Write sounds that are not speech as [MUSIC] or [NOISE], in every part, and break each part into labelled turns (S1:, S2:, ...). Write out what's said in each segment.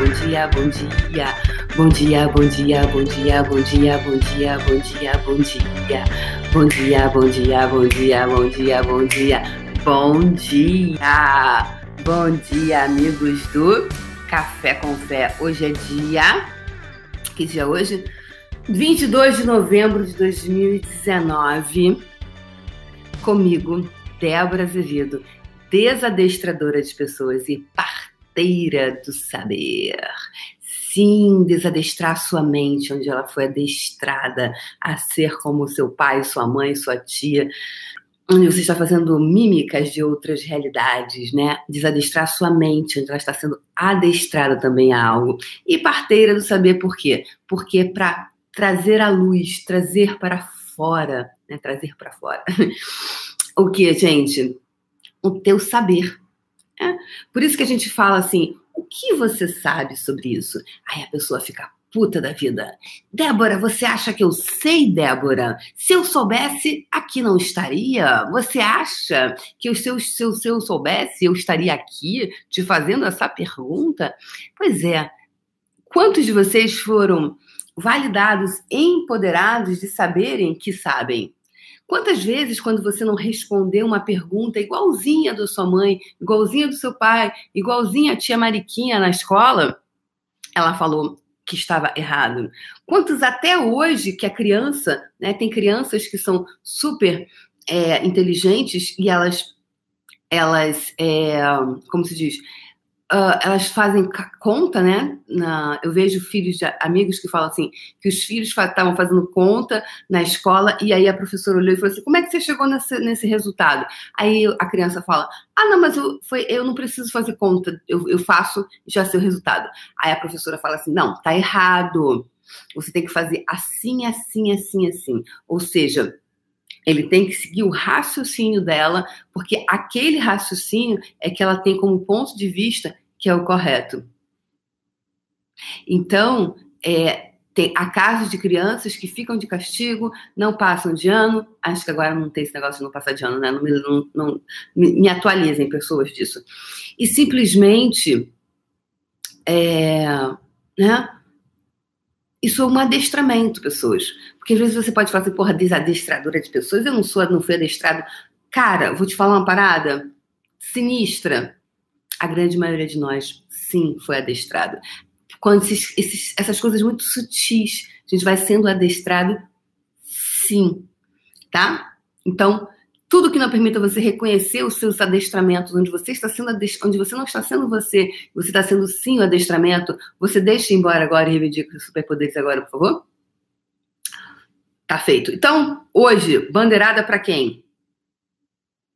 S1: bom dia, bom dia. Bom dia, bom dia, bom dia, bom dia, bom dia, bom dia, bom dia. Bom dia, bom dia, bom dia, bom dia, bom dia. Bom dia. Bom dia, amigos do Café com Fé. Hoje é dia Que dia é hoje? 22 de novembro de 2019. Comigo, Débora Azevedo, desadestradora de pessoas e parteira do saber. Sim, desadestrar sua mente, onde ela foi adestrada a ser como seu pai, sua mãe, sua tia, onde você está fazendo mímicas de outras realidades, né? Desadestrar sua mente, onde ela está sendo adestrada também a algo. E parteira do saber por quê? Porque é para trazer à luz, trazer para fora, né? Trazer para fora. [LAUGHS] o que, gente? O teu saber. É? Por isso que a gente fala assim, o que você sabe sobre isso? Aí a pessoa fica puta da vida. Débora, você acha que eu sei, Débora? Se eu soubesse, aqui não estaria? Você acha que eu, se, eu, se, eu, se eu soubesse, eu estaria aqui te fazendo essa pergunta? Pois é. Quantos de vocês foram validados, empoderados de saberem que sabem? Quantas vezes, quando você não respondeu uma pergunta igualzinha da sua mãe, igualzinha do seu pai, igualzinha a tia Mariquinha na escola, ela falou que estava errado? Quantos até hoje que a criança, né, tem crianças que são super é, inteligentes e elas, elas, é, como se diz, uh, elas fazem conta, né? Na, eu vejo filhos de amigos que falam assim, que os filhos estavam fazendo conta na escola e aí a professora olhou e falou assim, como é que você chegou nesse, nesse resultado? Aí a criança fala, ah, não, mas eu, foi, eu não preciso fazer conta, eu, eu faço já sei o resultado. Aí a professora fala assim, não, tá errado. Você tem que fazer assim, assim, assim, assim. Ou seja, ele tem que seguir o raciocínio dela, porque aquele raciocínio é que ela tem como ponto de vista que é o correto. Então, é, tem, há casos de crianças que ficam de castigo, não passam de ano. Acho que agora não tem esse negócio de não passar de ano, né? Não, não, não me, me, atualizem pessoas disso. E simplesmente, é, né? Isso é um adestramento, pessoas. Porque às vezes você pode falar assim, porra, desadestradora de pessoas, eu não sou, não fui adestrado. Cara, vou te falar uma parada sinistra. A grande maioria de nós, sim, foi adestrado. Quando esses, esses, essas coisas muito sutis, a gente vai sendo adestrado, sim, tá? Então, tudo que não permita você reconhecer os seus adestramentos, onde você está sendo onde você não está sendo você, você está sendo sim o adestramento, você deixa embora agora e reivindica os superpoderes agora, por favor? Tá feito. Então, hoje, bandeirada para quem?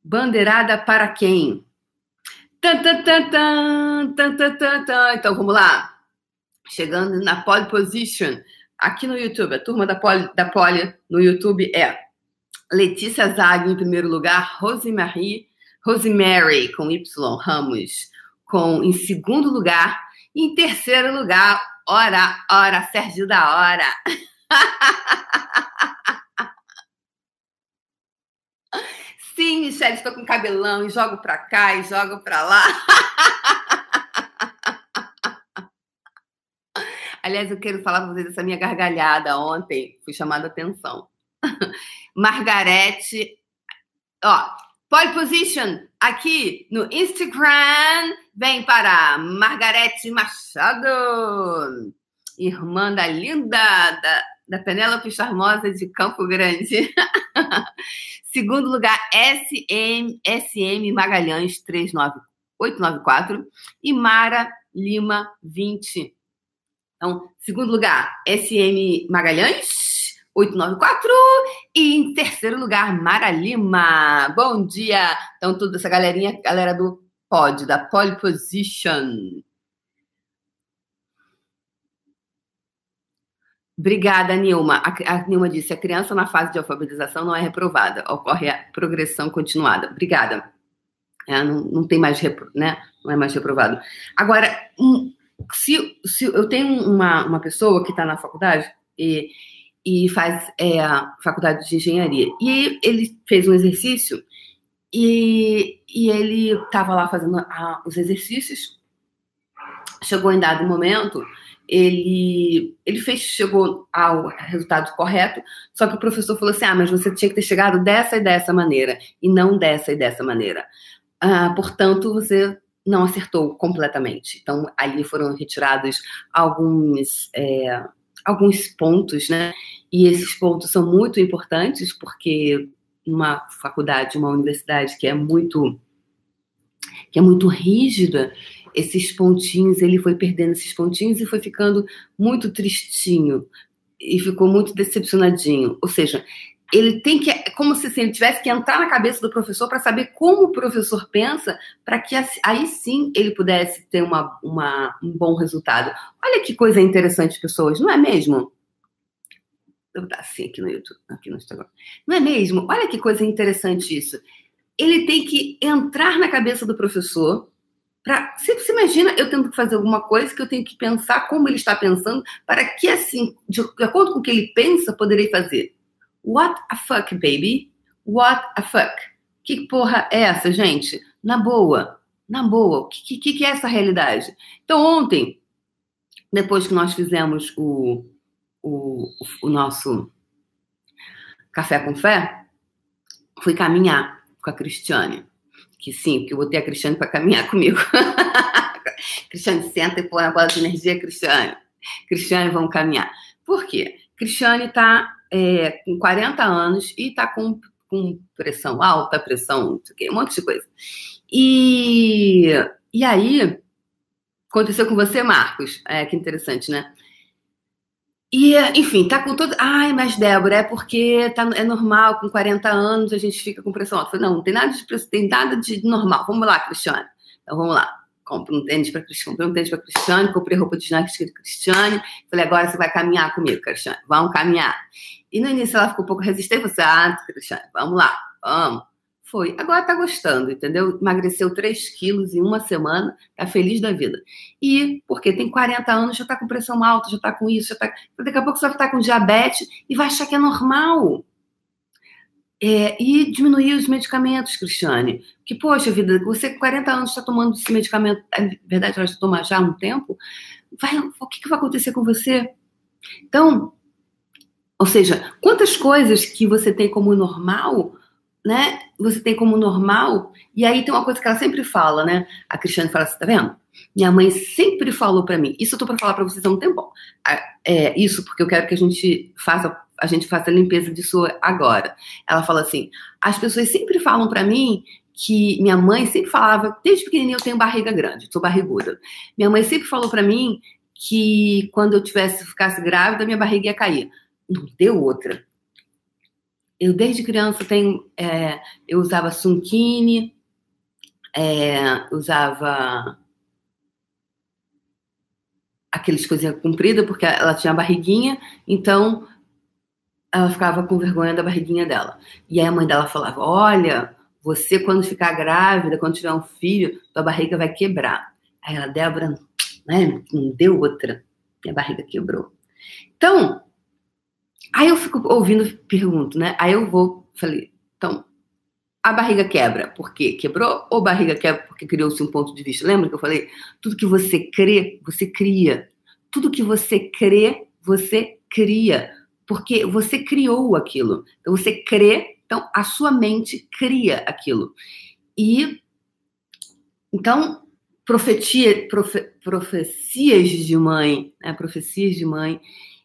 S1: Bandeirada para quem? Então vamos lá. Chegando na pole position aqui no YouTube. A turma da pole, da pole no YouTube é Letícia Zag em primeiro lugar, Rosemary, Rosemary com Y Ramos com em segundo lugar, e em terceiro lugar, ora, ora, Sérgio da hora. [LAUGHS] Sim, Michelle, estou com cabelão e jogo para cá e jogo para lá. [LAUGHS] Aliás, eu quero falar para vocês dessa minha gargalhada ontem. Fui chamada atenção. [LAUGHS] Margarete, ó, pole position aqui no Instagram vem para Margarete Machado, irmã da linda da, da Penélope Charmosa de Campo Grande. [LAUGHS] Segundo lugar, SM, SM Magalhães 39894 e Mara Lima 20. Então, segundo lugar, SM Magalhães 894 e em terceiro lugar, Mara Lima. Bom dia. Então, toda essa galerinha, galera do pod, da pole position. Obrigada, Nilma. A, a Nilma disse: a criança na fase de alfabetização não é reprovada, ocorre a progressão continuada. Obrigada. É, não, não tem mais, repro, né? Não é mais reprovado. Agora, se, se eu tenho uma, uma pessoa que está na faculdade e, e faz é, a faculdade de engenharia, e ele fez um exercício e, e ele estava lá fazendo a, os exercícios chegou em dado momento, ele, ele fez, chegou ao resultado correto, só que o professor falou assim: ah, mas você tinha que ter chegado dessa e dessa maneira, e não dessa e dessa maneira. Ah, portanto, você não acertou completamente. Então, ali foram retirados alguns, é, alguns pontos, né? E esses pontos são muito importantes, porque uma faculdade, uma universidade que é muito que é muito rígida, esses pontinhos, ele foi perdendo esses pontinhos e foi ficando muito tristinho e ficou muito decepcionadinho. Ou seja, ele tem que, como se ele tivesse que entrar na cabeça do professor para saber como o professor pensa, para que aí sim ele pudesse ter uma, uma, um bom resultado. Olha que coisa interessante, pessoas, não é mesmo? Vou botar assim aqui no YouTube, aqui no Instagram. Não é mesmo? Olha que coisa interessante isso. Ele tem que entrar na cabeça do professor para você, você imagina eu tendo que fazer alguma coisa que eu tenho que pensar como ele está pensando para que assim de acordo com o que ele pensa poderei fazer. What a fuck baby. What a fuck. Que porra é essa gente? Na boa. Na boa. O que, que, que é essa realidade? Então ontem depois que nós fizemos o, o, o nosso café com fé fui caminhar com a Cristiane que sim, que eu botei a Cristiane para caminhar [LAUGHS] comigo. Cristiane, senta e põe a bola de energia, Cristiane. Cristiane, vamos caminhar. Por quê? Cristiane está é, com 40 anos e está com, com pressão alta, pressão, um monte de coisa. E, e aí, aconteceu com você, Marcos? É, que interessante, né? E, enfim, tá com todo. Ai, mas Débora, é porque tá, é normal, com 40 anos a gente fica com pressão alta. Não, não tem nada de pressão, tem nada de normal. Vamos lá, Cristiane. Então vamos lá. Compre um tênis para Cristiane, comprei um tênis para Cristiane, comprei roupa de ginástica escrito Cristiane. Falei, agora você vai caminhar comigo, Cristiane. Vamos caminhar. E no início ela ficou um pouco resistente, você, ah, Cristiane, vamos lá, vamos. Foi. Agora tá gostando, entendeu? Emagreceu 3 quilos em uma semana, tá feliz da vida. E porque tem 40 anos, já tá com pressão alta, já tá com isso, já tá. Daqui a pouco você vai estar com diabetes e vai achar que é normal. É, e diminuir os medicamentos, Cristiane. Que, poxa vida, você com 40 anos está tomando esse medicamento, é verdade, ela já toma já há um tempo, vai, o que, que vai acontecer com você? Então, ou seja, quantas coisas que você tem como normal né, você tem como normal, e aí tem uma coisa que ela sempre fala, né? A Cristiane fala assim, tá vendo? Minha mãe sempre falou para mim, isso eu tô para falar para vocês há um tempo. É, isso porque eu quero que a gente faça a gente faça a limpeza disso agora. Ela fala assim: as pessoas sempre falam para mim que minha mãe sempre falava, desde pequenininha eu tenho barriga grande, sou barriguda. Minha mãe sempre falou para mim que quando eu tivesse ficasse grávida, minha barriga ia cair. Não deu outra. Eu, desde criança, tenho, é, eu usava sunkini, é, usava aqueles coisinhas compridas, porque ela tinha barriguinha, então ela ficava com vergonha da barriguinha dela. E aí a mãe dela falava: Olha, você quando ficar grávida, quando tiver um filho, tua barriga vai quebrar. Aí ela, Débora, né, não deu outra, minha barriga quebrou. Então, Aí eu fico ouvindo, pergunto, né? Aí eu vou, falei, então, a barriga quebra porque quebrou ou barriga quebra porque criou-se um ponto de vista? Lembra que eu falei? Tudo que você crê, você cria. Tudo que você crê, você cria. Porque você criou aquilo. Então você crê, então a sua mente cria aquilo. E então profetia, profe, profecias de mãe, né? profecias de mãe,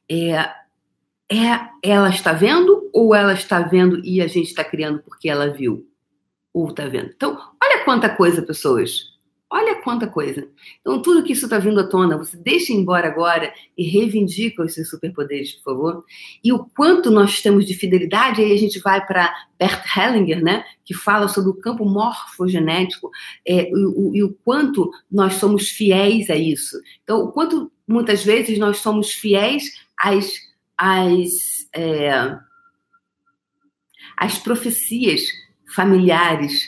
S1: é, é ela está vendo ou ela está vendo e a gente está criando porque ela viu? Ou está vendo? Então, olha quanta coisa, pessoas. Olha quanta coisa. Então, tudo que isso está vindo à tona, você deixa embora agora e reivindica os seus superpoderes, por favor. E o quanto nós temos de fidelidade, aí a gente vai para Bert Hellinger, né, que fala sobre o campo morfogenético é, e, o, e o quanto nós somos fiéis a isso. Então, o quanto muitas vezes nós somos fiéis às as, é, as profecias familiares,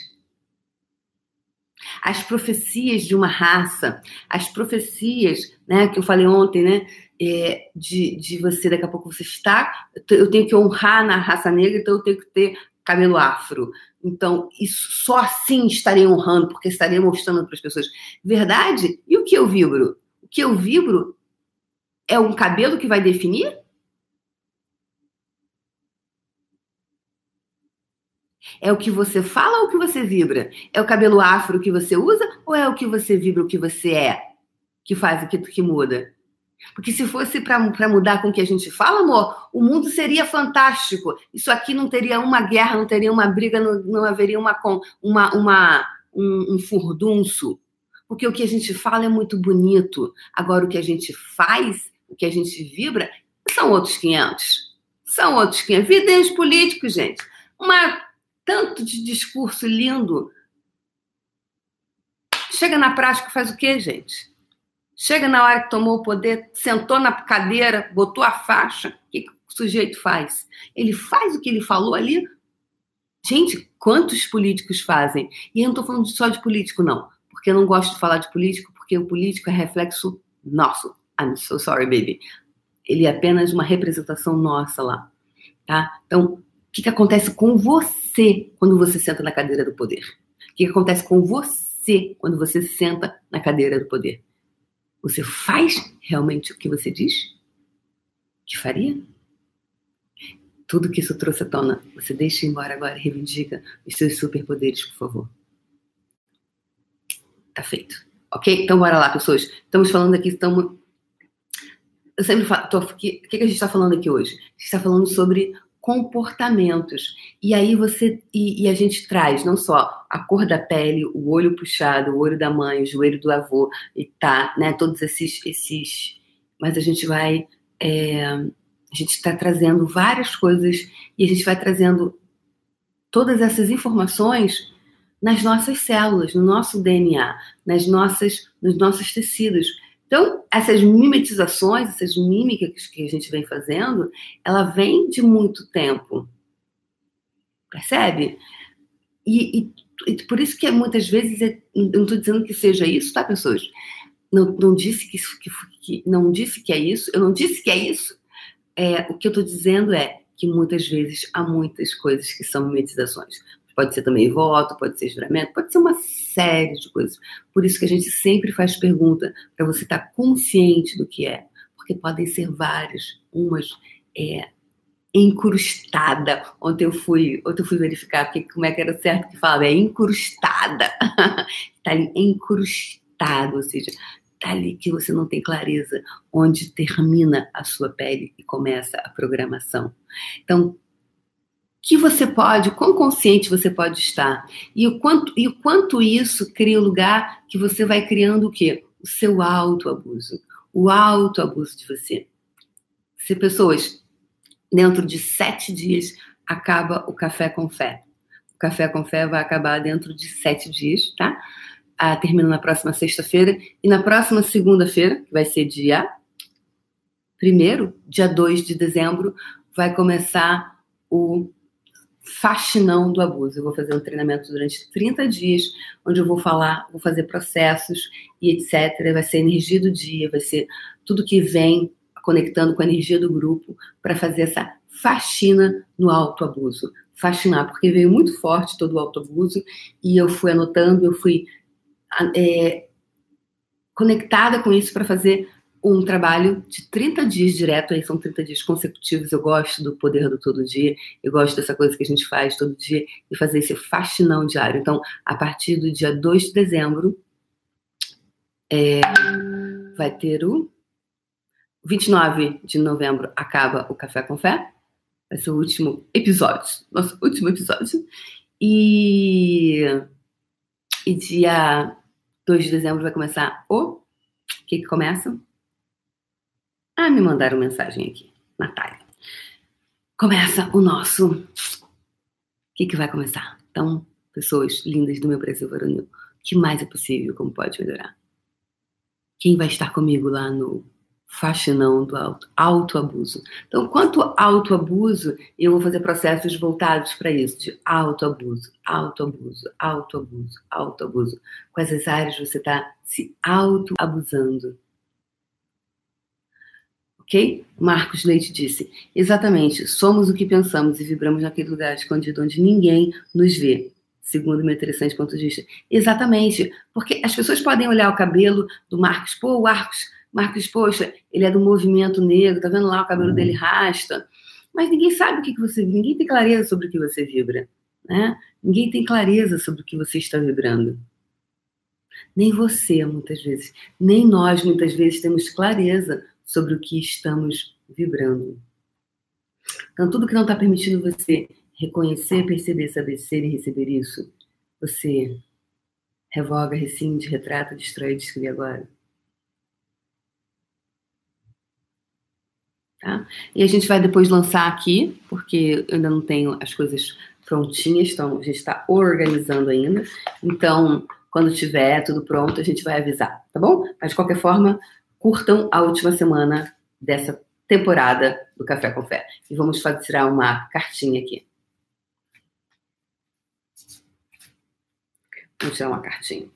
S1: as profecias de uma raça, as profecias, né, que eu falei ontem, né, é, de, de você, daqui a pouco você está, eu tenho que honrar na raça negra, então eu tenho que ter cabelo afro. Então, isso só assim estarei honrando, porque estarei mostrando para as pessoas verdade. E o que eu vibro? que eu vibro é um cabelo que vai definir? É o que você fala ou o que você vibra? É o cabelo afro que você usa ou é o que você vibra, o que você é, que faz o que, que muda? Porque se fosse para mudar com o que a gente fala, amor, o mundo seria fantástico. Isso aqui não teria uma guerra, não teria uma briga, não, não haveria uma, uma, uma, um, um furdunço. Porque o que a gente fala é muito bonito. Agora, o que a gente faz, o que a gente vibra, são outros 500. São outros 500. Videios políticos, gente. Uma, tanto de discurso lindo. Chega na prática, faz o quê, gente? Chega na hora que tomou o poder, sentou na cadeira, botou a faixa, o que, o sujeito faz? Ele faz o que ele falou ali? Gente, quantos políticos fazem? E eu não estou falando só de político, não. Porque eu não gosto de falar de político, porque o político é reflexo nosso. I'm so sorry, baby. Ele é apenas uma representação nossa lá. Tá? Então, que, que acontece com você quando você senta na cadeira do poder? O que, que acontece com você quando você senta na cadeira do poder? Você faz realmente o que você diz que faria? Tudo que isso trouxe à tona, você deixa embora agora reivindica os seus superpoderes, por favor. Tá feito. Ok? Então bora lá, pessoas. Estamos falando aqui, estamos. Eu sempre falo. O que, que a gente está falando aqui hoje? A gente está falando sobre comportamentos. E aí você e, e, a gente traz não só a cor da pele, o olho puxado, o olho da mãe, o joelho do avô e tá, né? Todos esses esses, mas a gente vai é, a gente está trazendo várias coisas e a gente vai trazendo todas essas informações nas nossas células, no nosso DNA, nas nossas nos nossos tecidos então, essas mimetizações, essas mímicas que a gente vem fazendo, ela vem de muito tempo. Percebe? E, e, e por isso que muitas vezes, é, não estou dizendo que seja isso, tá, pessoas? Não, não disse que, que, que, não disse que é isso, eu não disse que é isso. É, o que eu estou dizendo é que muitas vezes há muitas coisas que são mimetizações. Pode ser também voto, pode ser juramento, pode ser uma série de coisas. Por isso que a gente sempre faz pergunta para você estar tá consciente do que é, porque podem ser várias, umas é, encrustada. Ontem eu fui, ontem eu fui verificar que, como é que era certo que falava, é encrustada. Está [LAUGHS] ali encrustado, ou seja, está ali que você não tem clareza onde termina a sua pele e começa a programação. Então, que você pode, quão consciente você pode estar. E o quanto, e o quanto isso cria um lugar que você vai criando o quê? O seu autoabuso. O autoabuso de você. Se pessoas, dentro de sete dias, acaba o café com fé. O café com fé vai acabar dentro de sete dias, tá? Ah, termina na próxima sexta-feira. E na próxima segunda-feira, que vai ser dia primeiro, dia 2 de dezembro, vai começar o faxinão do abuso. Eu vou fazer um treinamento durante 30 dias, onde eu vou falar, vou fazer processos e etc. Vai ser energia do dia, vai ser tudo que vem conectando com a energia do grupo para fazer essa faxina no autoabuso. Faxinar, porque veio muito forte todo o autoabuso e eu fui anotando, eu fui é, conectada com isso para fazer um trabalho de 30 dias direto, aí são 30 dias consecutivos. Eu gosto do poder do todo dia, eu gosto dessa coisa que a gente faz todo dia e fazer esse faxinão diário. Então, a partir do dia 2 de dezembro, é, vai ter o 29 de novembro acaba o Café com Fé. Vai ser o último episódio, nosso último episódio. E, e dia 2 de dezembro vai começar o. O que, que começa? Ah, me mandaram mensagem aqui. Natália. Começa o nosso. O que, que vai começar? Então, pessoas lindas do meu Brasil varonil, o que mais é possível? Como pode melhorar? Quem vai estar comigo lá no faxinão do auto, autoabuso? Então, quanto autoabuso, eu vou fazer processos voltados para isso, de autoabuso, autoabuso, autoabuso, autoabuso. Quais as áreas você está se autoabusando? Ok? Marcos Leite disse: Exatamente, somos o que pensamos e vibramos naquele lugar escondido onde ninguém nos vê. Segundo meu interessante ponto de vista. Exatamente, porque as pessoas podem olhar o cabelo do Marcos, pô, o Marcos Marcos, poxa, ele é do movimento negro, tá vendo lá o cabelo dele rasta. Mas ninguém sabe o que, que você. Ninguém tem clareza sobre o que você vibra. Né? Ninguém tem clareza sobre o que você está vibrando. Nem você, muitas vezes. Nem nós, muitas vezes, temos clareza sobre o que estamos vibrando. Então, tudo que não está permitindo você reconhecer, perceber, saber ser e receber isso, você revoga, rescinde, retrata, destrói, descreve agora. Tá? E a gente vai depois lançar aqui, porque eu ainda não tenho as coisas prontinhas, então a gente está organizando ainda. Então, quando tiver tudo pronto, a gente vai avisar, tá bom? Mas de qualquer forma, curtam a última semana dessa temporada do Café com Fé. E vamos tirar uma cartinha aqui. Vamos tirar uma cartinha.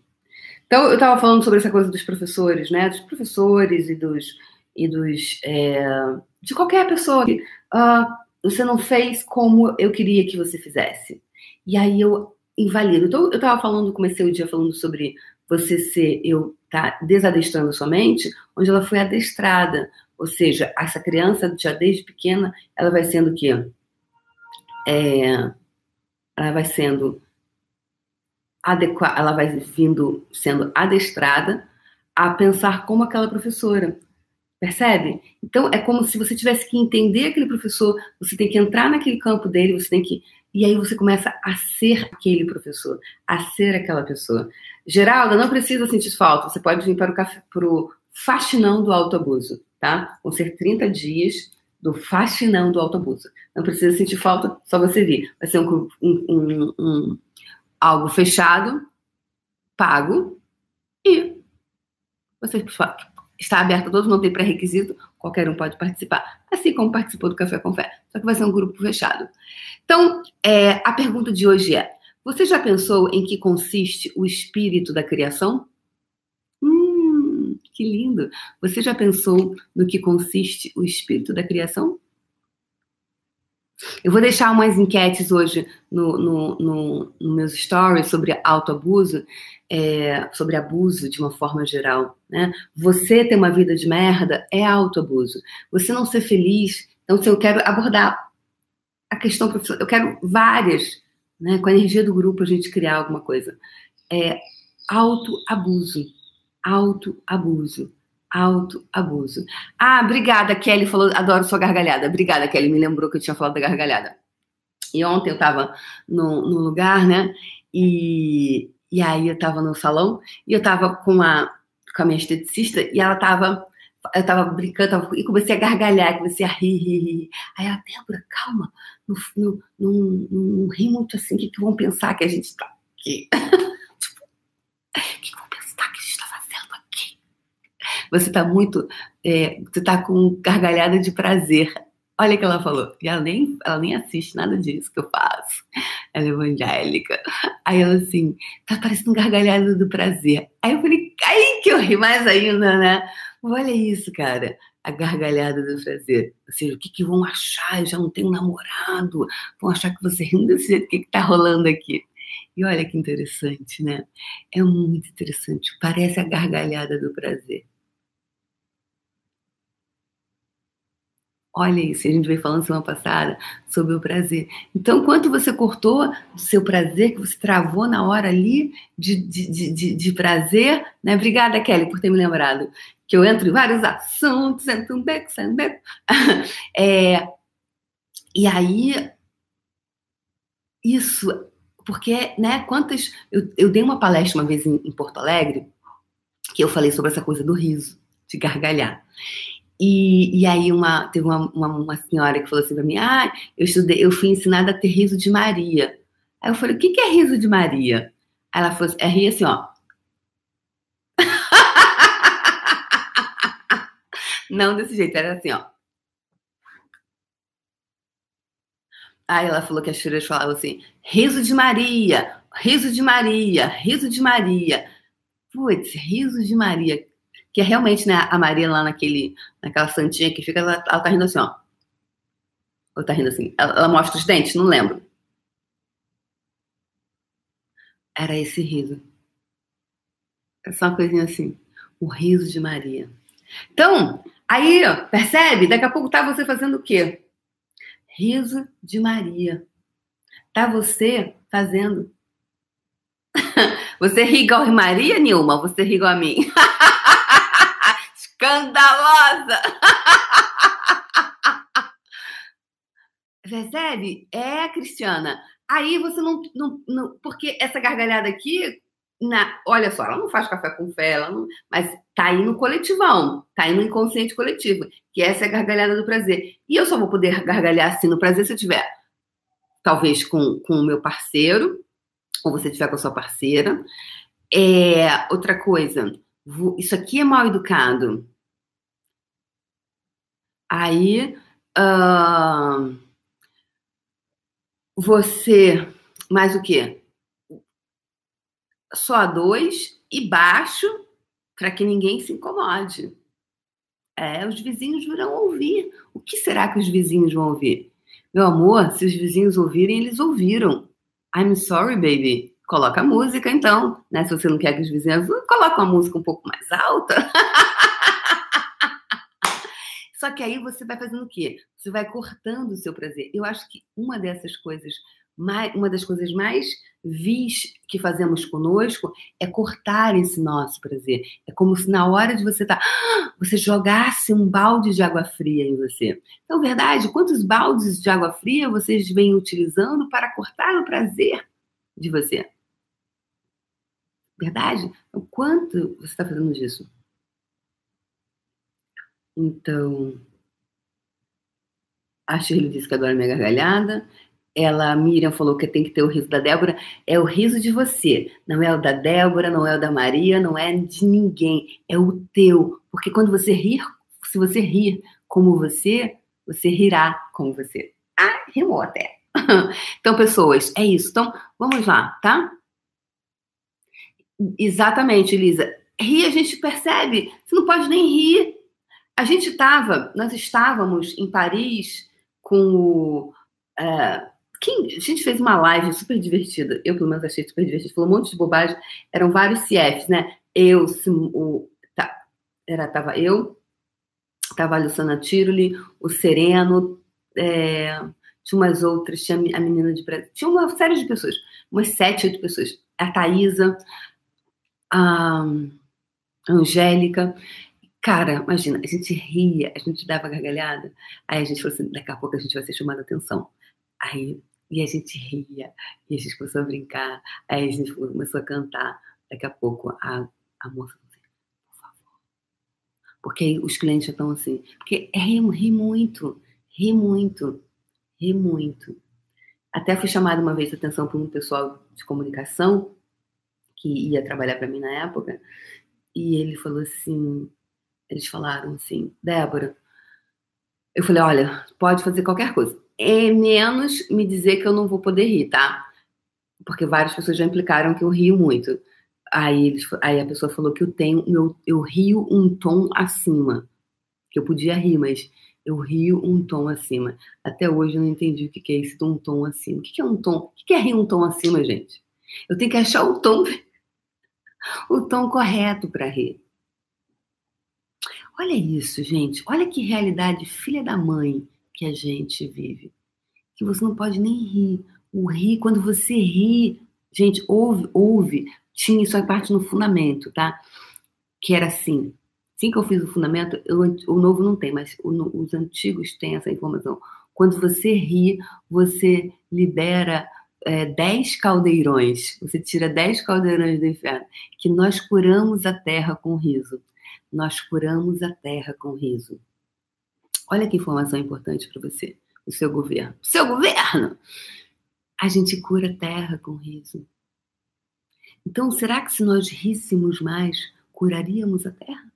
S1: Então, eu estava falando sobre essa coisa dos professores, né? Dos professores e dos. E dos é, de qualquer pessoa. Uh, você não fez como eu queria que você fizesse. E aí eu invalido. Então, eu estava falando, comecei o dia falando sobre você ser, eu tá desadestrando sua mente, onde ela foi adestrada. Ou seja, essa criança, já desde pequena, ela vai sendo o quê? É, ela vai sendo adequada, ela vai vindo sendo adestrada a pensar como aquela professora. Percebe? Então é como se você tivesse que entender aquele professor, você tem que entrar naquele campo dele, você tem que. E aí você começa a ser aquele professor, a ser aquela pessoa. Geralda, não precisa sentir falta, você pode vir para o, café, para o faxinão do autoabuso tá? Vão ser 30 dias do faxinão do autoabuso. Não precisa sentir falta, só você vir. Vai ser um, um, um, um algo fechado, pago, e você está aberto a todos, não tem pré-requisito, qualquer um pode participar, assim como participou do Café com Fé, só que vai ser um grupo fechado. Então, é, a pergunta de hoje é: você já pensou em que consiste o espírito da criação? Que lindo! Você já pensou no que consiste o espírito da criação? Eu vou deixar umas enquetes hoje no, no, no, no meus stories sobre autoabuso, é, sobre abuso de uma forma geral. Né? Você ter uma vida de merda é autoabuso. Você não ser feliz. Então, se eu quero abordar a questão profissional, eu quero várias, né? com a energia do grupo, a gente criar alguma coisa. É autoabuso autoabuso. Autoabuso. Ah, obrigada, Kelly falou, adoro sua gargalhada. Obrigada, Kelly, me lembrou que eu tinha falado da gargalhada. E ontem eu tava no, no lugar, né? E, e aí eu tava no salão e eu tava com a, com a minha esteticista e ela tava eu tava brincando tava, e comecei a gargalhar, comecei a rir, rir, rir. Aí ela, Débora, calma, não, ri muito assim, o que, que vão pensar que a gente tá aqui? Você está muito. É, você está com gargalhada de prazer. Olha o que ela falou. E ela nem, ela nem assiste nada disso que eu faço. Ela é evangélica. Aí ela assim, tá parecendo gargalhada do prazer. Aí eu falei, ai que eu ri mais ainda, né? Olha isso, cara. A gargalhada do prazer. Ou seja, o que, que vão achar? Eu já não tenho namorado. Vão achar que você rindo desse jeito. O que, que tá rolando aqui? E olha que interessante, né? É muito interessante. Parece a gargalhada do prazer. Olha isso, a gente veio falando semana passada sobre o prazer. Então, quanto você cortou do seu prazer, que você travou na hora ali de, de, de, de prazer, né? Obrigada, Kelly, por ter me lembrado. Que eu entro em vários assuntos, entro um beco, saio um beco. [LAUGHS] É, e aí, isso, porque, né, quantas. Eu, eu dei uma palestra uma vez em, em Porto Alegre, que eu falei sobre essa coisa do riso, de gargalhar. E, e aí uma, teve uma, uma, uma, senhora que falou assim para mim, ah, eu estudei, eu fui ensinada a ter riso de Maria. Aí eu falei, o que, que é riso de Maria? Aí ela falou assim, é rir assim, ó. [LAUGHS] Não desse jeito, era assim, ó. Aí ela falou que as filhas falavam assim, riso de Maria, riso de Maria, riso de Maria. Putz, riso de Maria que é realmente, né, a Maria lá naquele, naquela santinha que fica, ela, ela tá rindo assim, ó. Ou tá rindo assim? Ela, ela mostra os dentes? Não lembro. Era esse riso. É só uma coisinha assim. O riso de Maria. Então, aí, percebe? Daqui a pouco tá você fazendo o quê? Riso de Maria. Tá você fazendo. [LAUGHS] Você ri igual a Maria, Nilma? Você ri igual a mim? [LAUGHS] Escandalosa! [LAUGHS] Percebe? É, Cristiana. Aí você não, não, não, Porque essa gargalhada aqui, na, olha só, ela não faz café com fé, ela não, mas tá aí no coletivão, tá aí no inconsciente coletivo, que essa é a gargalhada do prazer. E eu só vou poder gargalhar assim no prazer se eu tiver, talvez com, com o meu parceiro, ou você tiver com a sua parceira. É, outra coisa, isso aqui é mal educado. Aí. Uh, você. Mais o quê? Só dois e baixo para que ninguém se incomode. É, os vizinhos virão ouvir. O que será que os vizinhos vão ouvir? Meu amor, se os vizinhos ouvirem, eles ouviram. I'm sorry, baby. Coloca a música, então. Né? Se você não quer que os vizinhos. Coloca uma música um pouco mais alta. [LAUGHS] Só que aí você vai fazendo o quê? Você vai cortando o seu prazer. Eu acho que uma dessas coisas, uma das coisas mais vis que fazemos conosco é cortar esse nosso prazer. É como se na hora de você estar, tá, [GASPS] você jogasse um balde de água fria em você. Então, verdade, quantos baldes de água fria vocês vêm utilizando para cortar o prazer de você? Verdade? O quanto você está fazendo disso? Então, a Shirley disse que adora minha gargalhada. Ela, a Miriam falou que tem que ter o riso da Débora. É o riso de você. Não é o da Débora, não é o da Maria, não é de ninguém. É o teu. Porque quando você rir, se você rir como você, você rirá como você. Ah, rimou até. [LAUGHS] Então, pessoas, é isso. Então, vamos lá, tá? Exatamente, Elisa. Rir a gente percebe. Você não pode nem rir a gente estava, nós estávamos em Paris com o. Uh, quem, a gente fez uma live super divertida, eu pelo menos achei super divertida, falou um monte de bobagem, eram vários CFs, né? Eu, o, tá, era, tava eu, tava a Luciana Tiroli, o Sereno, é, tinha umas outras, tinha a menina de Brasil, tinha uma série de pessoas, umas sete, oito pessoas, a Thaisa, a Angélica, Cara, imagina, a gente ria, a gente dava gargalhada, aí a gente falou assim, daqui a pouco a gente vai ser chamada atenção. Aí, e a gente ria, e a gente começou a brincar, aí a gente começou a cantar. Daqui a pouco a, a moça falou assim, por favor. Porque os clientes já estão assim, porque é ri, ri muito, ri muito, ri muito. Até fui chamada uma vez a atenção por um pessoal de comunicação que ia trabalhar para mim na época, e ele falou assim: eles falaram assim, Débora. Eu falei, olha, pode fazer qualquer coisa. É menos me dizer que eu não vou poder rir, tá? Porque várias pessoas já implicaram que eu rio muito. Aí, eles, aí a pessoa falou que eu tenho, eu, eu rio um tom acima. Que eu podia rir, mas eu rio um tom acima. Até hoje eu não entendi o que é esse um tom acima. O que é um tom? O que é rir um tom acima, gente? Eu tenho que achar o tom, [LAUGHS] o tom correto para rir. Olha isso, gente. Olha que realidade filha da mãe que a gente vive. Que você não pode nem rir. O rir, quando você ri, gente, ouve, ouve. Tinha isso a parte no fundamento, tá? Que era assim. Assim que eu fiz o fundamento, eu, o novo não tem, mas o, os antigos têm essa informação. Quando você ri, você libera é, 10 caldeirões. Você tira 10 caldeirões do inferno. Que nós curamos a terra com riso nós curamos a terra com riso. Olha que informação importante para você, o seu governo. Seu governo! A gente cura a terra com riso. Então, será que se nós ríssemos mais, curaríamos a terra?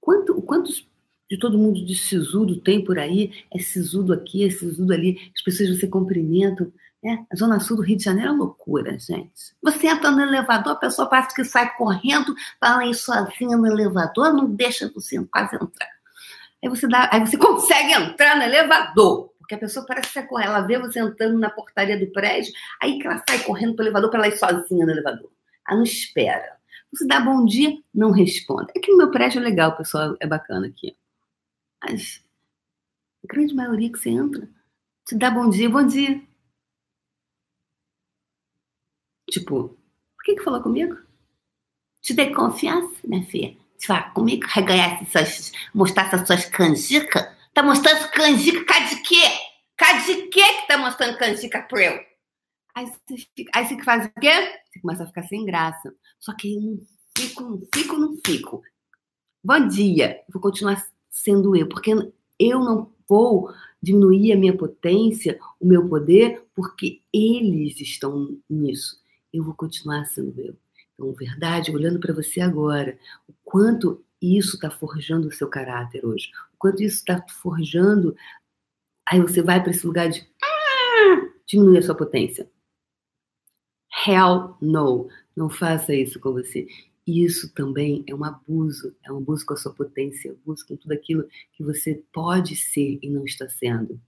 S1: Quanto, quantos de todo mundo de sisudo tem por aí? É sisudo aqui, é sisudo ali. As pessoas você cumprimentam. É, a Zona Sul do Rio de Janeiro é loucura, gente. Você entra no elevador, a pessoa parece que sai correndo para ir sozinha no elevador, não deixa você quase entrar. Aí você, dá, aí você [LAUGHS] consegue entrar no elevador, porque a pessoa parece que correr, ela vê você entrando na portaria do prédio, aí que ela sai correndo para o elevador para ela ir sozinha no elevador. Ela não espera. Você dá bom dia, não responda. É que no meu prédio é legal, pessoal é bacana aqui. Mas a grande maioria que você entra, te dá bom dia, bom dia. Tipo, por que que falou comigo? Te dei confiança, minha filha. Te falar comigo, reganhar essas, mostrar essas suas canjicas. Tá mostrando canjica, cá de quê? Cá de quê que tá mostrando canjica pra eu? Aí você, fica, aí você faz o quê? Você começa a ficar sem graça. Só que eu não fico, não fico, não fico. Bom dia. Vou continuar sendo eu, porque eu não vou diminuir a minha potência, o meu poder, porque eles estão nisso. Eu vou continuar sendo eu. Então, verdade, olhando para você agora, o quanto isso está forjando o seu caráter hoje, o quanto isso está forjando. Aí você vai para esse lugar de ah, diminuir a sua potência. Hell no, não faça isso com você. Isso também é um abuso, é um abuso com a sua potência, abuso com tudo aquilo que você pode ser e não está sendo.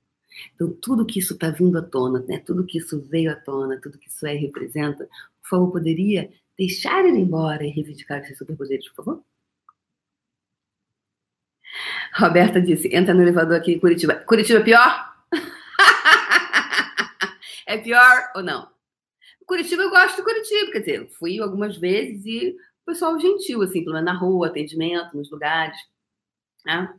S1: Então, tudo que isso está vindo à tona, né? tudo que isso veio à tona, tudo que isso é e representa, por favor, poderia deixar ele embora e reivindicar esses superpoderes, por favor? Roberta disse: entra no elevador aqui em Curitiba. Curitiba é pior? [LAUGHS] é pior ou não? Curitiba eu gosto de Curitiba, quer dizer, fui algumas vezes e o pessoal gentil, assim, pelo menos na rua, atendimento, nos lugares. Né?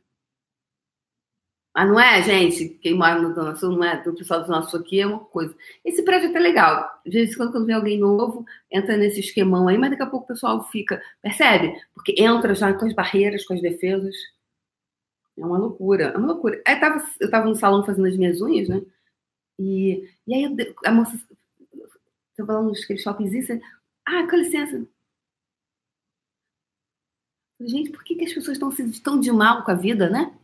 S1: Mas não é, gente, quem mora no Zona Sul, não é, o pessoal do Zona Sul aqui é uma coisa. Esse prédio é até legal. De vez em quando, quando vem alguém novo, entra nesse esquemão aí, mas daqui a pouco o pessoal fica, percebe? Porque entra já com as barreiras, com as defesas. É uma loucura, é uma loucura. Aí tava, eu tava no salão fazendo as minhas unhas, né? E, e aí a moça, tô falando nos shoppings, isso, ah, com licença. Gente, por que, que as pessoas estão se tão de mal com a vida, né?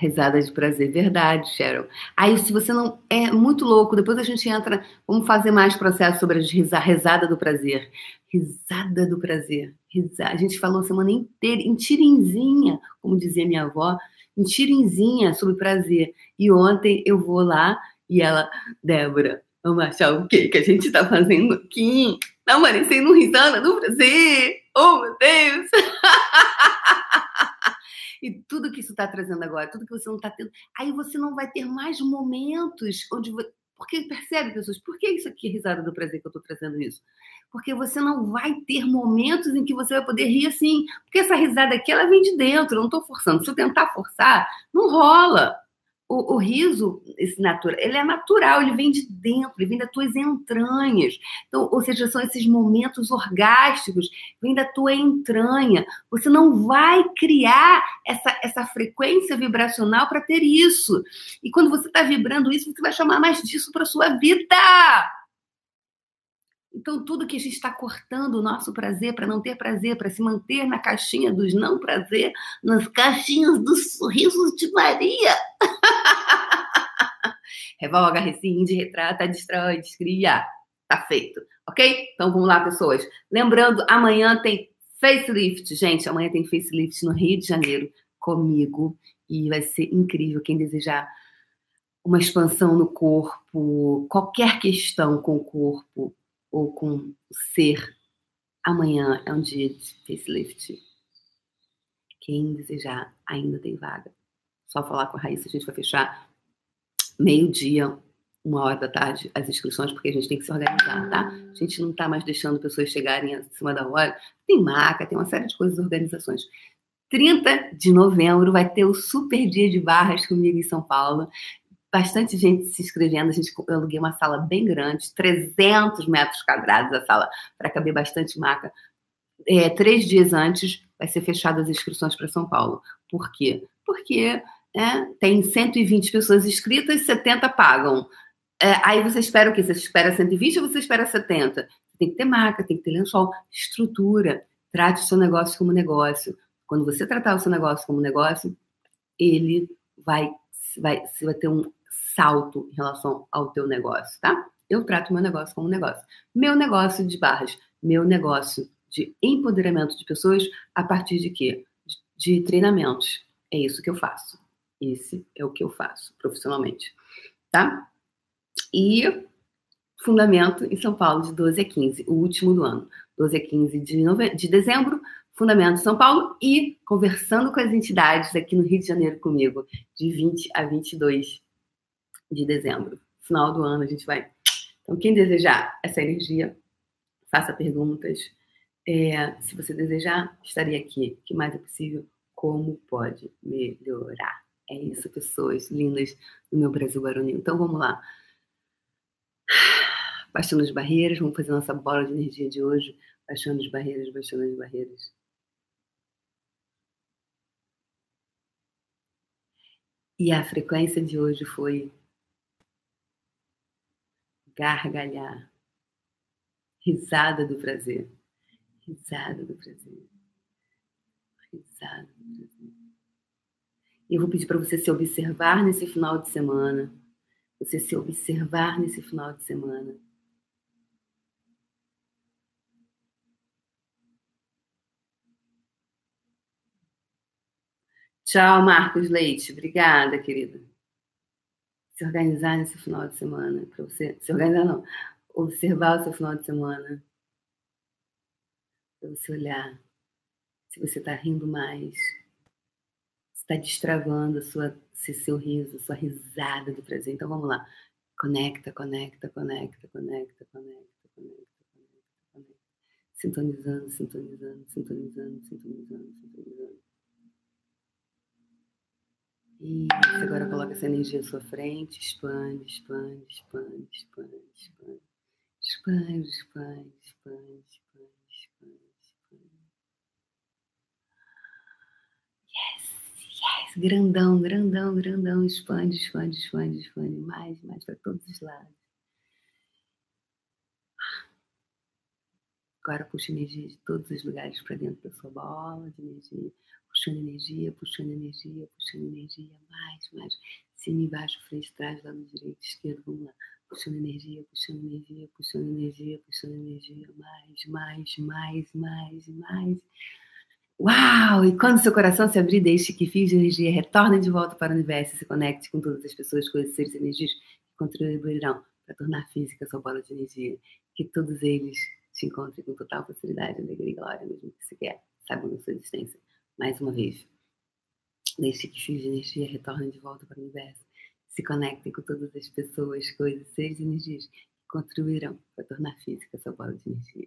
S1: Risada de prazer, verdade, Cheryl. Aí, se você não. É muito louco, depois a gente entra. Vamos fazer mais processo sobre a risada do prazer. Risada do prazer. A gente falou semana inteira, em tirinzinha, como dizia minha avó, em tirinzinha sobre prazer. E ontem eu vou lá e ela, Débora, vamos achar o que que a gente tá fazendo aqui? Tá parecendo risada do prazer. Oh, meu Deus! [LAUGHS] e tudo que isso está trazendo agora, tudo que você não está tendo, aí você não vai ter mais momentos onde. Porque percebe, pessoas, por que isso aqui risada do prazer que eu estou trazendo isso? Porque você não vai ter momentos em que você vai poder rir assim. Porque essa risada aqui, ela vem de dentro, eu não estou forçando. Se eu tentar forçar, não rola o, o, riso, esse natural, ele é natural, ele vem de dentro, ele vem das tuas entranhas. Então, ou seja, são esses momentos orgásticos, vem da tua entranha. Você não vai criar essa, essa frequência vibracional para ter isso. E quando você está vibrando isso, você vai chamar mais disso para sua vida. Então, tudo que a gente está cortando o nosso prazer para não ter prazer, para se manter na caixinha dos não prazer, nas caixinhas dos sorrisos de Maria. [LAUGHS] Revoga, rescinde, retrata, destrói, descria. Tá feito, ok? Então vamos lá, pessoas. Lembrando, amanhã tem facelift, gente. Amanhã tem facelift no Rio de Janeiro comigo e vai ser incrível. Quem desejar uma expansão no corpo, qualquer questão com o corpo, ou com o ser. Amanhã é um dia de facelift. Quem desejar, ainda tem vaga. Só falar com a Raíssa, a gente vai fechar meio-dia, uma hora da tarde, as inscrições, porque a gente tem que se organizar, tá? A gente não tá mais deixando pessoas chegarem acima da hora. Tem maca, tem uma série de coisas, organizações. 30 de novembro vai ter o super dia de barras comigo em São Paulo bastante gente se inscrevendo. A gente, eu aluguei uma sala bem grande, 300 metros quadrados a sala, para caber bastante maca. É, três dias antes vai ser fechadas as inscrições para São Paulo. Por quê? Porque é, tem 120 pessoas inscritas, 70 pagam. É, aí você espera o quê? Você espera 120 ou você espera 70? Tem que ter maca, tem que ter lençol, estrutura. Trate o seu negócio como negócio. Quando você tratar o seu negócio como negócio, ele vai, vai, vai ter um salto em relação ao teu negócio, tá? Eu trato meu negócio como negócio. Meu negócio de barras, meu negócio de empoderamento de pessoas a partir de quê? De treinamentos. É isso que eu faço. Esse é o que eu faço profissionalmente, tá? E fundamento em São Paulo de 12 a 15, o último do ano. 12 a 15 de, nove... de dezembro, fundamento São Paulo e conversando com as entidades aqui no Rio de Janeiro comigo, de 20 a 22 de dezembro. Final do ano a gente vai. Então, quem desejar essa energia, faça perguntas. É, se você desejar, estarei aqui. O que mais é possível? Como pode melhorar? É isso, pessoas lindas do meu Brasil Baronil. Então, vamos lá. Baixando as barreiras, vamos fazer nossa bola de energia de hoje. Baixando as barreiras, baixando as barreiras. E a frequência de hoje foi gargalhar, risada do prazer, risada do prazer, risada do prazer. E eu vou pedir para você se observar nesse final de semana, você se observar nesse final de semana. Tchau, Marcos Leite. Obrigada, querida se organizar nesse final de semana, para você se organizar não, observar o seu final de semana, para você olhar se você está rindo mais, se está destravando a sua, se seu riso, sua risada do prazer. Então vamos lá, conecta, conecta, conecta, conecta, conecta, conecta, conecta, conecta, sintonizando, sintonizando, sintonizando, sintonizando, sintonizando. Isso, agora coloca essa energia à sua frente, expande, expande, expande, expande, expande. Expande, expande, expande, expande, expande, expande. Yes, yes, grandão, grandão, grandão, expande, expande, expande, expande, mais, mais para todos os lados. Agora puxa energia de todos os lugares para dentro da sua bola de energia puxando energia, puxando energia, puxando energia, mais, mais, cima, embaixo, frente, trás, lado direito, esquerdo, vamos lá, puxando energia, puxando energia, puxando energia, puxando energia, mais, mais, mais, mais, mais. Uau! E quando seu coração se abrir, deixe que fios de energia retornem de volta para o universo e se conecte com todas as pessoas, coisas, seres e energias que contribuirão para tornar física sua bola de energia. Que todos eles te encontrem com total facilidade, alegria e glória, mesmo que sequer saibam da sua existência mais uma vez. Deixe que de energia retornem de volta para o universo. Se conectem com todas as pessoas, coisas, seres e energias que contribuirão para tornar física essa bola de energia.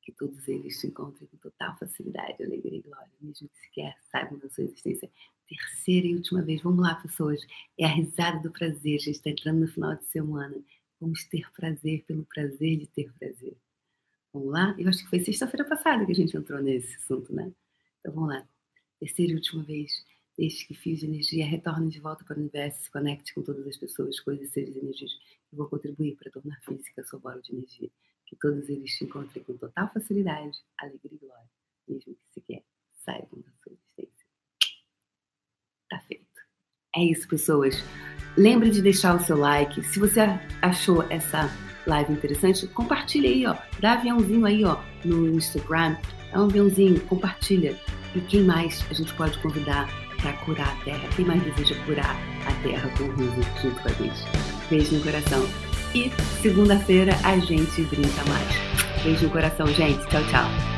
S1: Que todos eles se encontrem com total facilidade, alegria e glória, mesmo que sequer saibam da sua existência. Terceira e última vez, vamos lá, pessoas. É a risada do prazer. A gente está entrando no final de semana. Vamos ter prazer pelo prazer de ter prazer. Vamos lá? Eu acho que foi sexta-feira passada que a gente entrou nesse assunto, né? Então vamos lá. Terceira e última vez, deixe que fios de energia retornem de volta para o universo se conecte com todas as pessoas, coisas, seres e energias que vão contribuir para tornar física a sua bola de energia. Que todos eles te encontrem com total facilidade, alegria e glória, mesmo que sequer saibam da sua existência. Tá feito. É isso, pessoas. Lembre de deixar o seu like. Se você achou essa live interessante, compartilha aí, ó. Dá aviãozinho aí, ó, no Instagram. Dá um aviãozinho, compartilha e quem mais a gente pode convidar para curar a Terra? Quem mais deseja curar a Terra com o riso junto com a gente? Beijo no coração. E segunda-feira a gente brinca mais. Beijo no coração, gente. Tchau, tchau.